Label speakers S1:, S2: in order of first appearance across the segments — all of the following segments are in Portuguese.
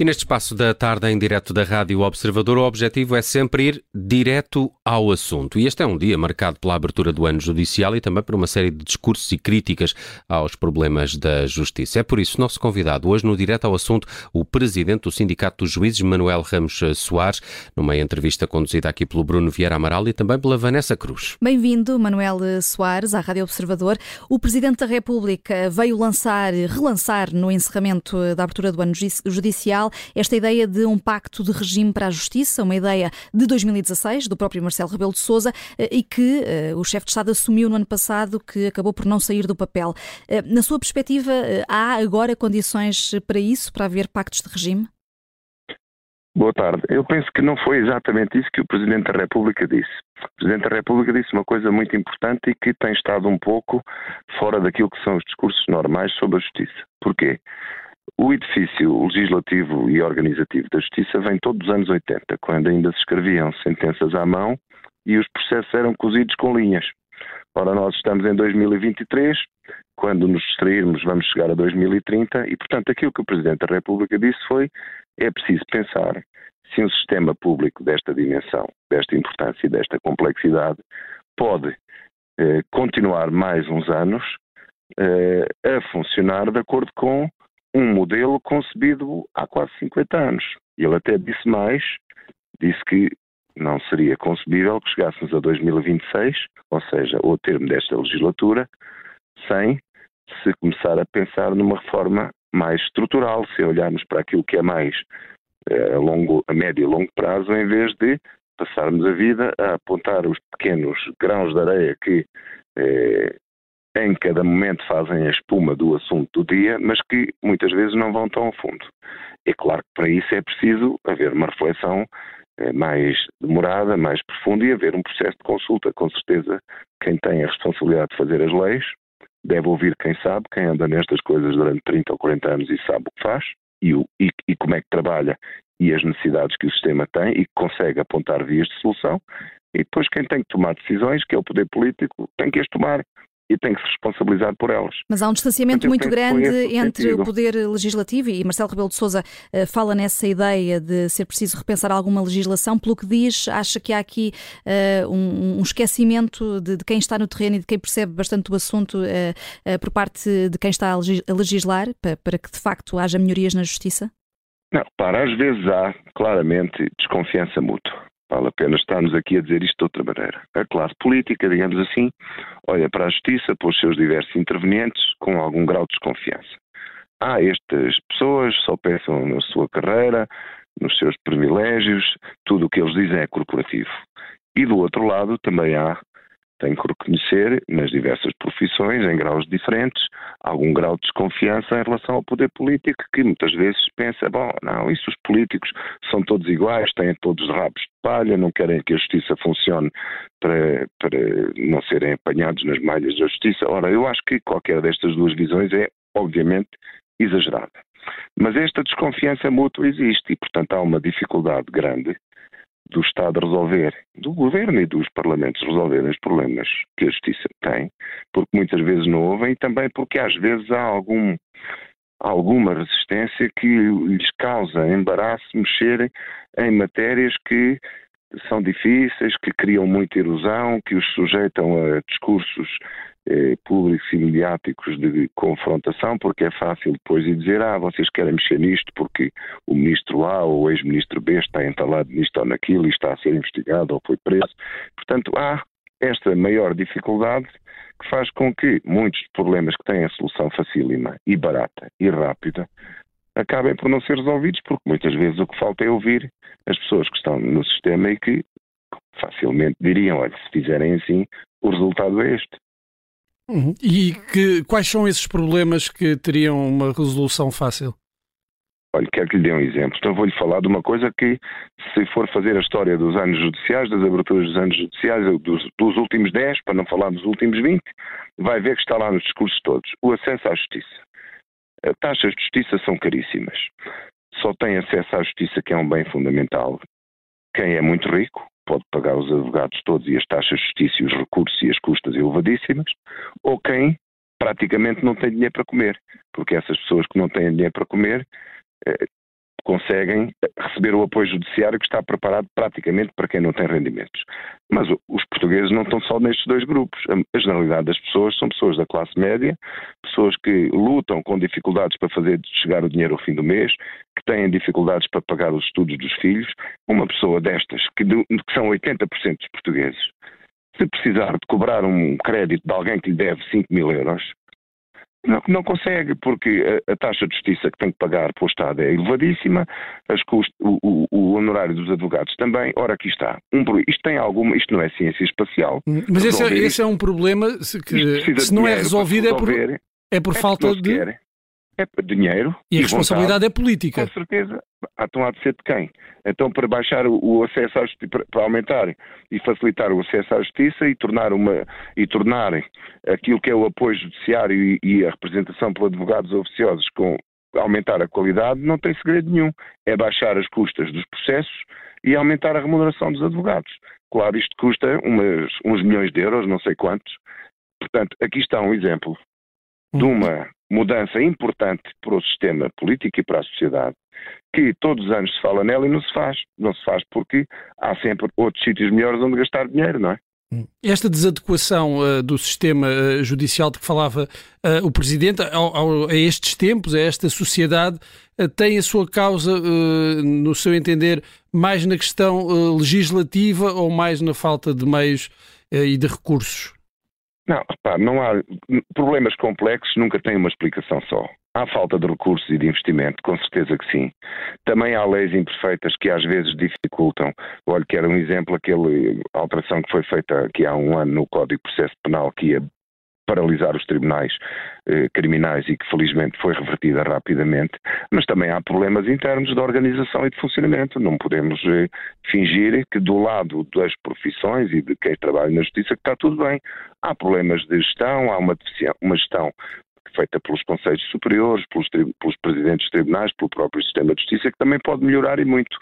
S1: E neste espaço da tarde em direto da Rádio Observador, o objetivo é sempre ir direto ao assunto. E este é um dia marcado pela abertura do ano judicial e também por uma série de discursos e críticas aos problemas da justiça. É por isso, nosso convidado hoje no direto ao assunto, o presidente do Sindicato dos Juízes, Manuel Ramos Soares, numa entrevista conduzida aqui pelo Bruno Vieira Amaral e também pela Vanessa Cruz.
S2: Bem-vindo, Manuel Soares, à Rádio Observador. O presidente da República veio lançar, relançar no encerramento da abertura do ano judicial esta ideia de um pacto de regime para a justiça, uma ideia de 2016, do próprio Marcelo Rebelo de Sousa, eh, e que uh, o chefe de Estado assumiu no ano passado, que acabou por não sair do papel. Uh, na sua perspectiva, há agora condições para isso, para haver pactos de regime?
S3: Boa tarde. Eu penso que não foi exatamente isso que o Presidente da República disse. O Presidente da República disse uma coisa muito importante e que tem estado um pouco fora daquilo que são os discursos normais sobre a justiça. Porquê? O edifício legislativo e organizativo da Justiça vem todo dos anos 80, quando ainda se escreviam sentenças à mão e os processos eram cozidos com linhas. Ora, nós estamos em 2023, quando nos distrairmos vamos chegar a 2030 e, portanto, aquilo que o Presidente da República disse foi é preciso pensar se um sistema público desta dimensão, desta importância e desta complexidade pode eh, continuar mais uns anos eh, a funcionar de acordo com um modelo concebido há quase 50 anos. Ele até disse mais, disse que não seria concebível que chegássemos a 2026, ou seja, ao termo desta legislatura, sem se começar a pensar numa reforma mais estrutural, se olharmos para aquilo que é mais eh, a, longo, a médio e longo prazo, em vez de passarmos a vida a apontar os pequenos grãos de areia que eh, em cada momento fazem a espuma do assunto do dia, mas que muitas vezes não vão tão a fundo. É claro que para isso é preciso haver uma reflexão eh, mais demorada, mais profunda e haver um processo de consulta. Com certeza, quem tem a responsabilidade de fazer as leis deve ouvir quem sabe, quem anda nestas coisas durante 30 ou 40 anos e sabe o que faz e, o, e, e como é que trabalha e as necessidades que o sistema tem e que consegue apontar vias de solução. E depois quem tem que tomar decisões, que é o poder político, tem que as tomar e tem que se responsabilizar por elas.
S2: Mas há um distanciamento muito grande entre sentido. o poder legislativo e Marcelo Rebelo de Sousa uh, fala nessa ideia de ser preciso repensar alguma legislação. Pelo que diz, acha que há aqui uh, um, um, esquecimento de, de, quem está no terreno e de quem percebe bastante o assunto uh, por parte de quem está a legislar para, para que de facto haja melhorias na justiça?
S3: Não, para às vezes há claramente desconfiança mútua. Vale a pena estarmos aqui a dizer isto de outra maneira. A classe política, digamos assim, olha para a justiça, para os seus diversos intervenientes, com algum grau de desconfiança. Ah, estas pessoas só pensam na sua carreira, nos seus privilégios, tudo o que eles dizem é corporativo. E do outro lado também há tem que reconhecer, nas diversas profissões, em graus diferentes, algum grau de desconfiança em relação ao poder político, que muitas vezes pensa, bom, não, isso os políticos são todos iguais, têm todos rabos de palha, não querem que a justiça funcione para, para não serem apanhados nas malhas da justiça. Ora, eu acho que qualquer destas duas visões é, obviamente, exagerada. Mas esta desconfiança mútua existe e, portanto, há uma dificuldade grande do Estado resolver, do Governo e dos Parlamentos resolverem os problemas que a Justiça tem, porque muitas vezes não ouvem e também porque às vezes há algum, alguma resistência que lhes causa embaraço mexerem em matérias que são difíceis, que criam muita erosão, que os sujeitam a discursos eh, públicos e mediáticos de confrontação, porque é fácil depois de dizer, ah, vocês querem mexer nisto porque o ministro A ou o ex-ministro B está entalado nisto ou naquilo e está a ser investigado ou foi preso. Portanto, há esta maior dificuldade que faz com que muitos problemas que têm a solução facílima e barata e rápida acabem por não ser resolvidos, porque muitas vezes o que falta é ouvir as pessoas que estão no sistema e que facilmente diriam, olha, se fizerem assim, o resultado é este.
S4: Uhum. E que, quais são esses problemas que teriam uma resolução fácil?
S3: Olha, quero que lhe dê um exemplo. Então vou-lhe falar de uma coisa que, se for fazer a história dos anos judiciais, das aberturas dos anos judiciais, dos, dos últimos 10, para não falar dos últimos 20, vai ver que está lá nos discursos todos. O acesso à justiça. As taxas de justiça são caríssimas. Só tem acesso à justiça que é um bem fundamental. Quem é muito rico, pode pagar os advogados todos e as taxas de justiça e os recursos e as custas elevadíssimas, ou quem praticamente não tem dinheiro para comer, porque essas pessoas que não têm dinheiro para comer eh, conseguem receber o apoio judiciário que está preparado praticamente para quem não tem rendimentos. Mas os portugueses não estão só nestes dois grupos. A generalidade das pessoas são pessoas da classe média, pessoas que lutam com dificuldades para fazer chegar o dinheiro ao fim do mês, que têm dificuldades para pagar os estudos dos filhos. Uma pessoa destas, que, que são 80% dos portugueses, se precisar de cobrar um crédito de alguém que lhe deve 5 mil euros, não, não consegue, porque a, a, taxa de justiça que tem que pagar para o Estado é elevadíssima, as cust, o, o, o, honorário dos advogados também. Ora, aqui está. Um, isto tem alguma, isto não é ciência espacial.
S4: Mas esse é, esse é, um problema que, se não é resolvido é por, é por é falta de. Quer
S3: é dinheiro.
S4: E, e a responsabilidade
S3: vontade,
S4: é política.
S3: Com certeza. Então há de ser de quem? Então para baixar o, acesso à justiça, para aumentar e facilitar o acesso à justiça e tornar, uma, e tornar aquilo que é o apoio judiciário e, e a representação por advogados oficiosos com aumentar a qualidade, não tem segredo nenhum. É baixar as custas dos processos e aumentar a remuneração dos advogados. Claro, isto custa umas, uns milhões de euros, não sei quantos. Portanto, aqui está um exemplo de uhum. uma mudança importante para o sistema político e para a sociedade, que todos os anos se fala nela e não se faz. Não se faz porque há sempre outros sítios melhores onde gastar dinheiro, não é?
S4: Hum. Esta desadequação uh, do sistema uh, judicial de que falava uh, o Presidente ao, ao, a estes tempos, a esta sociedade, tem a sua causa, no seu entender, mais na questão legislativa ou mais na falta de meios e de recursos?
S3: Não, repare, não há. Problemas complexos nunca têm uma explicação só. Há falta de recursos e de investimento, com certeza que sim. Também há leis imperfeitas que às vezes dificultam. Olha, que era um exemplo, aquela alteração que foi feita aqui há um ano no Código de Processo Penal, que ia paralisar os tribunais eh, criminais e que felizmente foi revertida rapidamente, mas também há problemas internos de organização e de funcionamento. Não podemos eh, fingir que do lado das profissões e de quem trabalha na justiça que está tudo bem. Há problemas de gestão, há uma, uma gestão feita pelos Conselhos Superiores, pelos, pelos presidentes dos tribunais, pelo próprio sistema de justiça, que também pode melhorar e muito.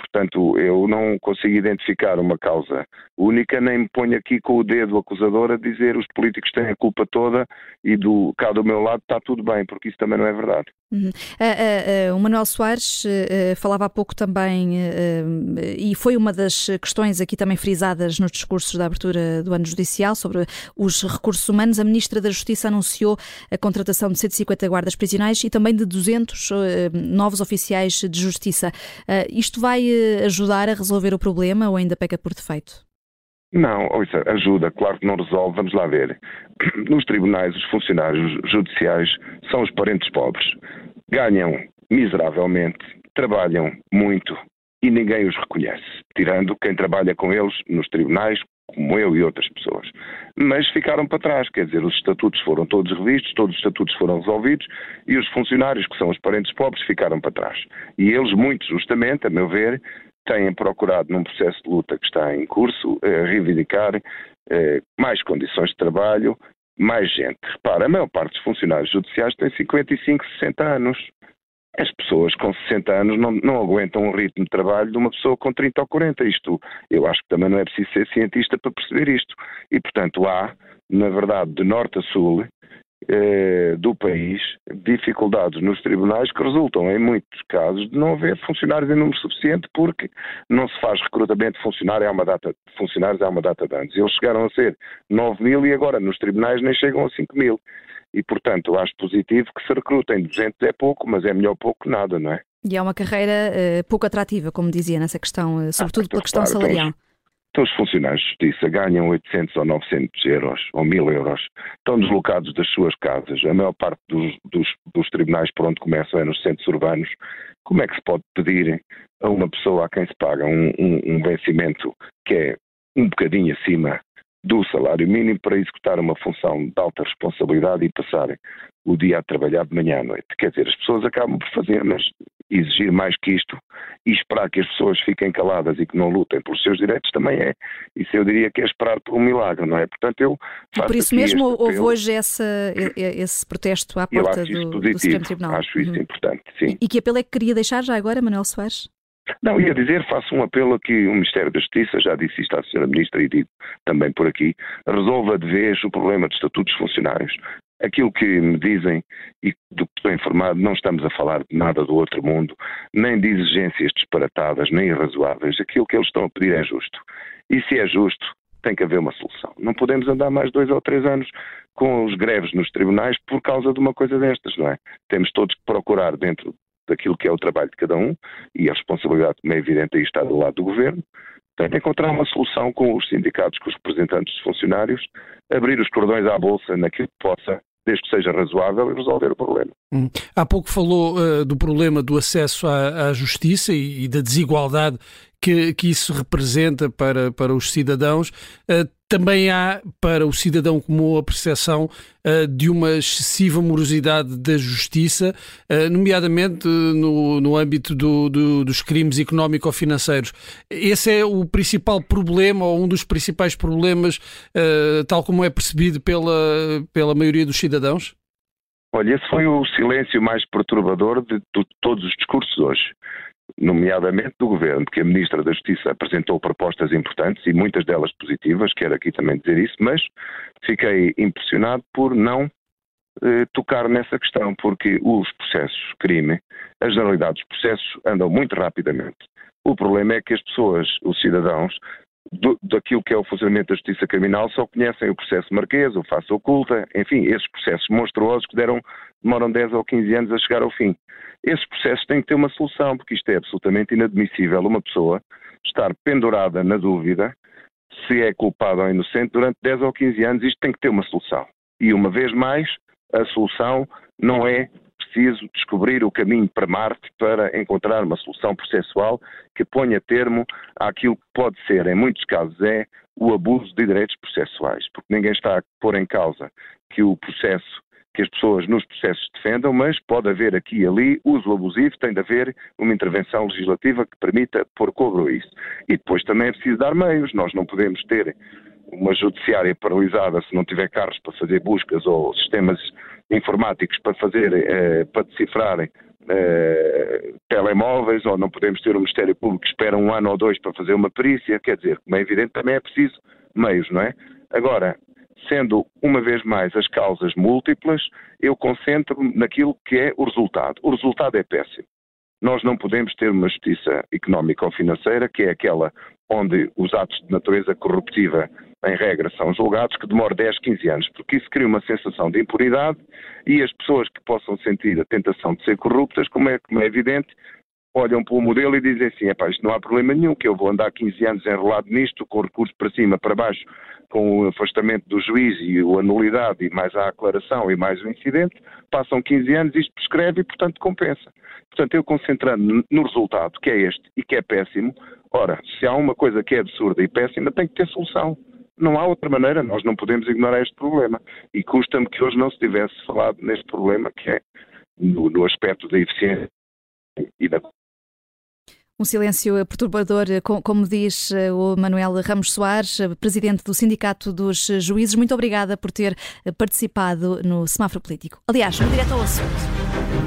S3: Portanto, eu não consigo identificar uma causa única, nem me ponho aqui com o dedo acusador a dizer os políticos têm a culpa toda e do cá do meu lado está tudo bem, porque isso também não é verdade.
S2: Uhum. Uh, uh, uh, o Manuel Soares falava há pouco também, e foi uma das questões aqui também frisadas nos discursos da abertura do ano judicial sobre os recursos humanos. A Ministra da Justiça anunciou a contratação de 150 guardas prisionais e também de 200 novos oficiais de justiça. isto vai ajudar a resolver o problema ou ainda peca por defeito?
S3: Não, ouça, ajuda, claro que não resolve, vamos lá ver. Nos tribunais, os funcionários judiciais são os parentes pobres. Ganham miseravelmente, trabalham muito e ninguém os reconhece, tirando quem trabalha com eles nos tribunais, como eu e outras pessoas. Mas ficaram para trás, quer dizer, os estatutos foram todos revistos, todos os estatutos foram resolvidos e os funcionários, que são os parentes pobres, ficaram para trás. E eles, muito justamente, a meu ver, têm procurado, num processo de luta que está em curso, eh, reivindicar eh, mais condições de trabalho, mais gente. Repara, a maior parte dos funcionários judiciais tem 55, 60 anos. As pessoas com 60 anos não, não aguentam o ritmo de trabalho de uma pessoa com 30 ou 40. Isto, eu acho que também não é preciso ser cientista para perceber isto. E, portanto, há, na verdade, de norte a sul, eh, do país dificuldades nos tribunais que resultam, em muitos casos, de não haver funcionários em número suficiente porque não se faz recrutamento de funcionários há uma data, de funcionários há uma data de anos. Eles chegaram a ser 9 mil e agora nos tribunais nem chegam a 5 mil. E, portanto, acho positivo que se recrutem 200 é pouco, mas é melhor pouco que nada, não é?
S2: E é uma carreira uh, pouco atrativa, como dizia nessa questão, uh, sobretudo ah, pela questão claro, salarial. Então,
S3: então, os funcionários de justiça ganham 800 ou 900 euros ou 1000 euros, estão deslocados das suas casas. A maior parte dos, dos, dos tribunais por onde começam é nos centros urbanos. Como é que se pode pedir a uma pessoa a quem se paga um, um, um vencimento que é um bocadinho acima do salário mínimo para executar uma função de alta responsabilidade e passarem o dia a trabalhar de manhã à noite. Quer dizer, as pessoas acabam por fazer, mas exigir mais que isto e esperar que as pessoas fiquem caladas e que não lutem pelos seus direitos também é. Isso eu diria que é esperar por um milagre, não é? Portanto, eu
S2: faço Por isso mesmo houve hoje essa, esse protesto à porta do, do Supremo Tribunal.
S3: Acho isso uhum. importante, sim.
S2: E, e que apelo é que queria deixar já agora, Manuel Soares?
S3: Não, ia dizer, faço um apelo aqui, o Ministério da Justiça, já disse isto à Sra. Ministra e digo também por aqui, resolva de vez o problema de estatutos funcionários. Aquilo que me dizem e do que estou informado, não estamos a falar de nada do outro mundo, nem de exigências disparatadas, nem irrazoáveis. Aquilo que eles estão a pedir é justo. E se é justo, tem que haver uma solução. Não podemos andar mais dois ou três anos com os greves nos tribunais por causa de uma coisa destas, não é? Temos todos que procurar dentro daquilo que é o trabalho de cada um e a responsabilidade, como é evidente, aí está do lado do governo. Tem de encontrar uma solução com os sindicatos, com os representantes dos funcionários, abrir os cordões à bolsa naquilo que possa desde que seja razoável, e resolver o problema.
S4: Hum. Há pouco falou uh, do problema do acesso à, à justiça e, e, da desigualdade que, que isso representa para, para os cidadãos. Uh, também há para o cidadão comum a percepção uh, de uma excessiva morosidade da justiça, uh, nomeadamente no, no âmbito do, do, dos crimes económico-financeiros. Esse é o principal problema ou um dos principais problemas, tal como é percebido pela, pela maioria dos cidadãos?
S3: Olha, esse foi o silêncio mais perturbador de, de todos os discursos hoje nomeadamente do Governo, porque a Ministra da Justiça apresentou propostas importantes e muitas delas positivas, quero aqui também dizer isso, mas fiquei impressionado por não eh, tocar nessa questão, porque os processos crime, a generalidade dos processos andam muito rapidamente. O problema é que as pessoas, os cidadãos, do, daquilo que é o funcionamento da justiça criminal só conhecem o processo marquês, o face oculta, enfim, esses processos monstruosos que deram, demoram 10 ou 15 anos a chegar ao fim. Esses processos têm que ter uma solução, porque isto é absolutamente inadmissível uma pessoa estar pendurada na dúvida se é culpado ou inocente durante 10 ou 15 anos, isto tem que ter uma solução. E uma vez mais, a solução não é preciso descobrir o caminho para Marte para encontrar uma solução processual que ponha termo àquilo que pode ser, em muitos casos, é o abuso de direitos processuais, porque ninguém está a pôr em causa que o processo que as pessoas nos processos defendam, mas pode haver aqui e ali uso abusivo, tem de haver uma intervenção legislativa que permita pôr cobro a isso. E depois também é preciso dar meios, nós não podemos ter uma judiciária paralisada se não tiver carros para fazer buscas ou sistemas informáticos para fazer, eh, para decifrarem eh, telemóveis, ou não podemos ter um Ministério Público que espera um ano ou dois para fazer uma perícia, quer dizer, como é evidente, também é preciso meios, não é? Agora, sendo uma vez mais as causas múltiplas, eu concentro-me naquilo que é o resultado. O resultado é péssimo. Nós não podemos ter uma justiça económica ou financeira que é aquela onde os atos de natureza corruptiva em regra, são julgados, que demora 10, 15 anos, porque isso cria uma sensação de impunidade e as pessoas que possam sentir a tentação de ser corruptas, como é, como é evidente, olham para o modelo e dizem assim, isto não há problema nenhum, que eu vou andar 15 anos enrolado nisto, com recurso para cima, para baixo, com o afastamento do juiz e a nulidade e mais a aclaração e mais o incidente, passam 15 anos, isto prescreve e, portanto, compensa. Portanto, eu concentrando no resultado, que é este e que é péssimo, ora, se há uma coisa que é absurda e péssima, tem que ter solução. Não há outra maneira, nós não podemos ignorar este problema. E custa-me que hoje não se tivesse falado neste problema, que é no, no aspecto da eficiência e da
S2: um silêncio perturbador, como diz eh, o Manuel Ramos Soares, eh, presidente do Sindicato dos Juízes. Muito obrigada por ter eh, participado no semáforo político. Aliás, no direto ao assunto.